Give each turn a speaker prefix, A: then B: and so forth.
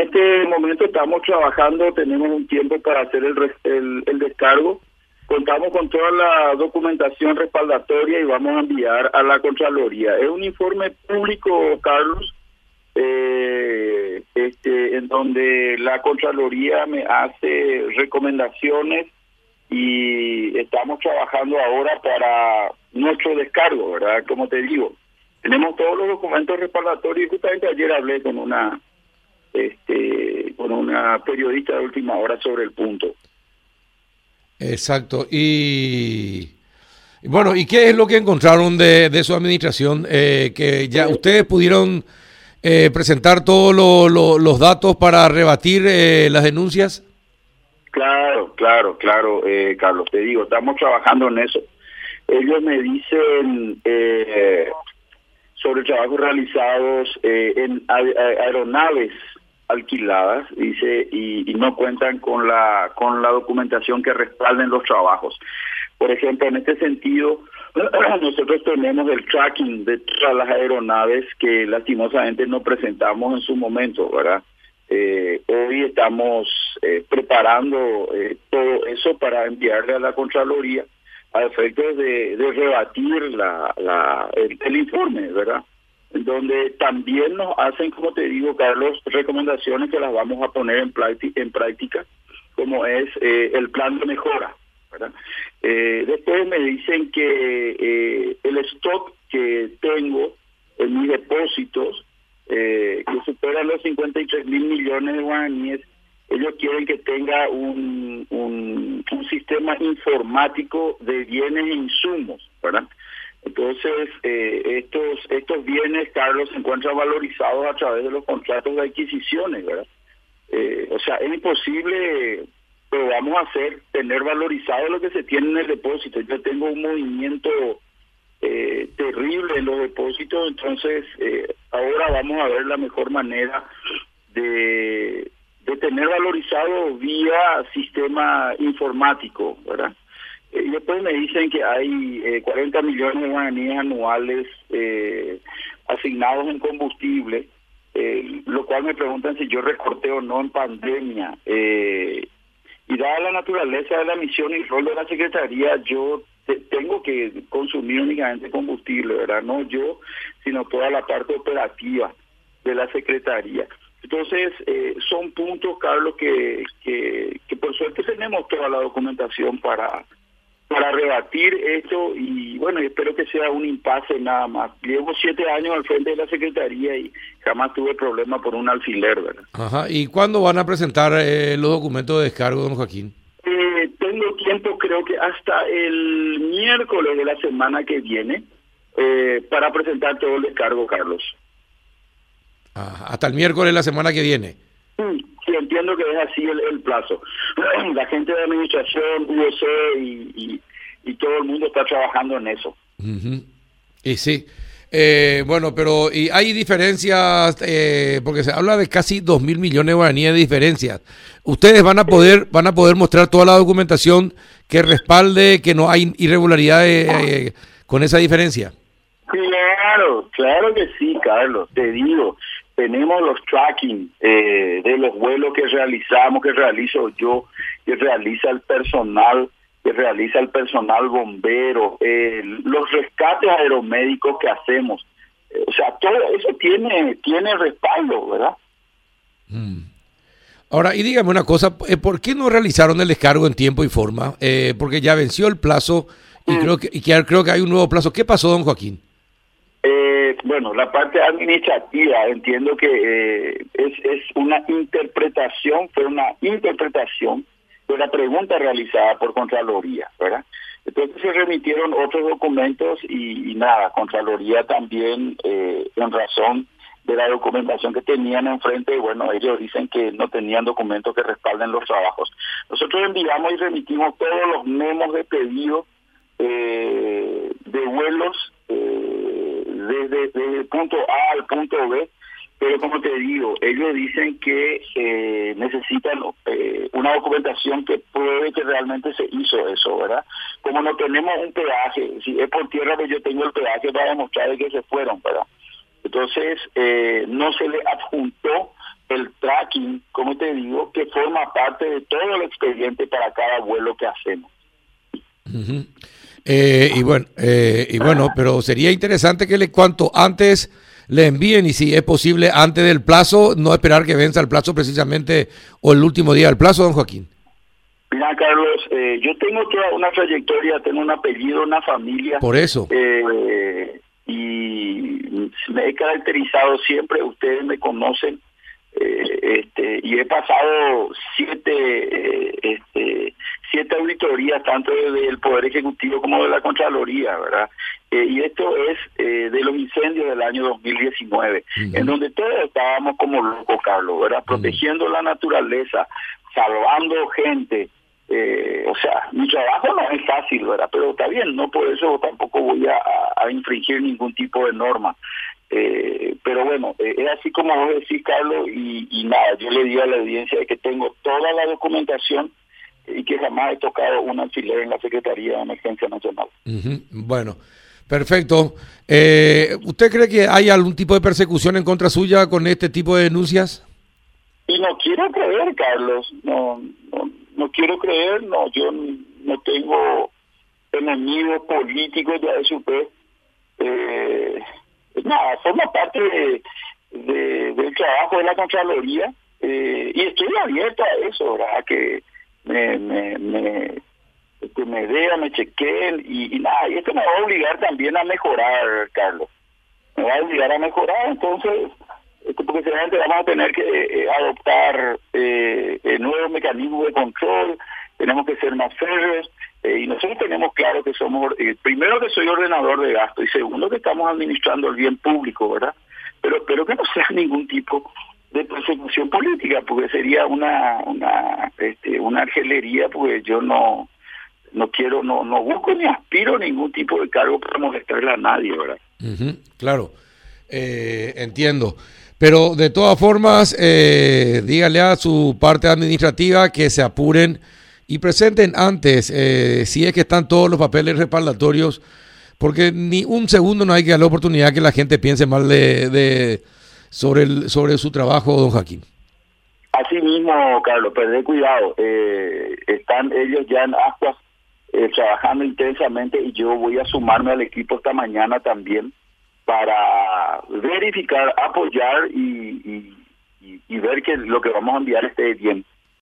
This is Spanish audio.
A: este momento estamos trabajando, tenemos un tiempo para hacer el, el, descargo. Contamos con toda la documentación respaldatoria y vamos a enviar a la Contraloría. Es un informe público, Carlos, eh, este, en donde la Contraloría me hace recomendaciones y estamos trabajando ahora para nuestro descargo, ¿verdad? Como te digo, tenemos todos los documentos respaldatorios justamente ayer hablé con una este con una periodista de última hora sobre el punto.
B: Exacto. Y bueno, ¿y qué es lo que encontraron de, de su administración? Eh, que ya ustedes pudieron eh, presentar todos los datos para rebatir eh, las denuncias.
A: Claro, claro, claro, Carlos, te digo, estamos trabajando en eso. Ellos me dicen sobre trabajos realizados en aeronaves alquiladas, dice, y, no cuentan con la con la documentación que respalden los trabajos. Por ejemplo, en este sentido, nosotros tenemos el tracking de todas las aeronaves que lastimosamente no presentamos en su momento, ¿verdad? Eh, hoy estamos eh, preparando eh, todo eso para enviarle a la Contraloría a efectos de, rebatir la, la, el informe, ¿verdad? Donde también nos hacen, como te digo, Carlos, recomendaciones que las vamos a poner en, en práctica, como es eh, el plan de mejora. Eh, después me dicen que eh, el stock que tengo en mis depósitos, que superan los 53 mil millones de guaraníes, ellos quieren que tenga un, un, un sistema informático de bienes e insumos, ¿verdad? Entonces, eh, estos estos bienes, Carlos, se encuentran valorizados a través de los contratos de adquisiciones, ¿verdad? Eh, o sea, es imposible, pero vamos a hacer, tener valorizado lo que se tiene en el depósito. Yo tengo un movimiento eh, terrible en los depósitos, entonces ahora vamos a ver la mejor manera de, de tener valorizado vía sistema informático, ¿verdad? Y después me dicen que hay eh, 40 millones de guaraníes anuales eh, asignados en combustible, eh, lo cual me preguntan si yo recorté o no en pandemia. Eh, y dada la naturaleza de la misión y rol de la Secretaría, yo tengo que consumir únicamente combustible, ¿verdad? No yo, sino toda la parte operativa de la Secretaría. Entonces, son puntos, Carlos, que por suerte tenemos toda la documentación para para rebatir esto y bueno, espero que sea un impasse nada más. Llevo siete años al frente de la Secretaría y jamás tuve problema por un alfiler, ¿verdad?
B: Ajá, ¿y cuándo van a presentar eh, los documentos de descargo, don Joaquín?
A: Eh, tengo tiempo, creo que hasta el miércoles de la semana que viene eh, para presentar todo el descargo, Carlos.
B: Ajá, hasta el miércoles de la semana que viene.
A: Sí, entiendo que es así el, plazo. La gente de administración, UOC y, y, todo el mundo está trabajando en eso.
B: Y sí. Eh, bueno, pero y hay diferencias, eh, porque se habla de casi dos mil millones de guaraníes de diferencias. ¿Ustedes van a poder van a poder mostrar toda la documentación que respalde que no hay irregularidades eh, con esa diferencia?
A: Claro, claro que sí, Carlos. Te digo, tenemos los tracking eh, de los vuelos que realizamos, que realizo yo, que realiza el personal, que realiza el personal bombero, eh, los rescates aeromédicos que hacemos. Eh, o sea, todo eso tiene, tiene respaldo, ¿verdad?
B: Mm. Ahora, y dígame una cosa, ¿por qué no realizaron el descargo en tiempo y forma? porque ya venció el plazo y, mm. creo que, y creo que hay un nuevo plazo. ¿Qué pasó, don Joaquín?
A: Bueno, la parte administrativa, entiendo que eh, es, es una interpretación, fue una interpretación de la pregunta realizada por Contraloría, ¿verdad? Entonces se remitieron otros documentos y, nada, Contraloría también, eh, en razón de la documentación que tenían enfrente, bueno, ellos dicen que no tenían documentos que respalden los trabajos. Nosotros enviamos y remitimos todos los memos de pedido eh, de vuelos desde, el punto A al punto B, pero como te digo, ellos dicen que eh, necesitan eh, una documentación que pruebe que realmente se hizo eso, ¿verdad? Como no tenemos un peaje, si es por tierra, pues yo tengo el peaje para demostrar que se fueron, ¿verdad? Entonces, eh, no se le adjuntó el tracking, como te digo, que forma parte de todo el expediente para cada vuelo que hacemos.
B: Eh, y bueno, eh, y bueno, pero sería interesante que le cuanto antes le envíen y si es posible antes del plazo, no esperar que venza el plazo precisamente o el último día del plazo, don Joaquín.
A: Mira, Carlos, eh, yo tengo toda una trayectoria, tengo un apellido, una familia.
B: Por eso.
A: y me he caracterizado siempre, ustedes me conocen, este, y he pasado siete, este, siete auditorías, tanto del Poder Ejecutivo como de la Contraloría, ¿verdad? Eh, y esto es eh, de los incendios del año 2019, en donde todos estábamos como locos, Carlos, ¿verdad? Protegiendo la naturaleza, salvando gente. Eh, o sea, mi trabajo no es fácil, ¿verdad? Pero está bien, no por eso tampoco voy a, infringir ningún tipo de norma. pero bueno, es así como vos decís, Carlos, y, y nada, yo le digo a la audiencia de que tengo toda la documentación y que jamás he tocado un alfiler en la Secretaría de Emergencia Nacional.
B: Bueno, perfecto. Eh, ¿Usted cree que hay algún tipo de persecución en contra suya con este tipo de denuncias?
A: Y no quiero creer, Carlos, no, no, quiero creer, no, yo no tengo enemigos políticos, ya de usted. Eh, nada, forma parte de, del trabajo de la Contraloría eh, y estoy abierto a eso, ¿verdad? Que me, me, me, que me vean, me chequeen y, nada, y esto me va a obligar también a mejorar, Carlos. Me va a obligar a mejorar, entonces, este, porque seguramente vamos a tener que eh, adoptar eh, nuevos mecanismos de control, tenemos que ser más férreos, eh, y nosotros tenemos claro que somos, eh, primero que soy ordenador de gasto, y segundo que estamos administrando el bien público, ¿verdad? Pero espero que no sea ningún tipo de persecución política, porque sería una una este, una argelería, porque yo no no quiero, no no busco ni aspiro ningún tipo de cargo para molestarle a nadie, ¿verdad?
B: claro, eh, entiendo. Pero de todas formas, eh, dígale a su parte administrativa que se apuren y presenten antes, eh, si es que están todos los papeles respaldatorios, porque ni un segundo no hay que dar la oportunidad que la gente piense mal de sobre, el, sobre su trabajo, don Joaquín.
A: Así mismo, Carlos, perdé cuidado. Eh, están ellos ya en Ascuas eh, trabajando intensamente y yo voy a sumarme al equipo esta mañana también para verificar, apoyar y, y, ver que lo que vamos a enviar esté bien.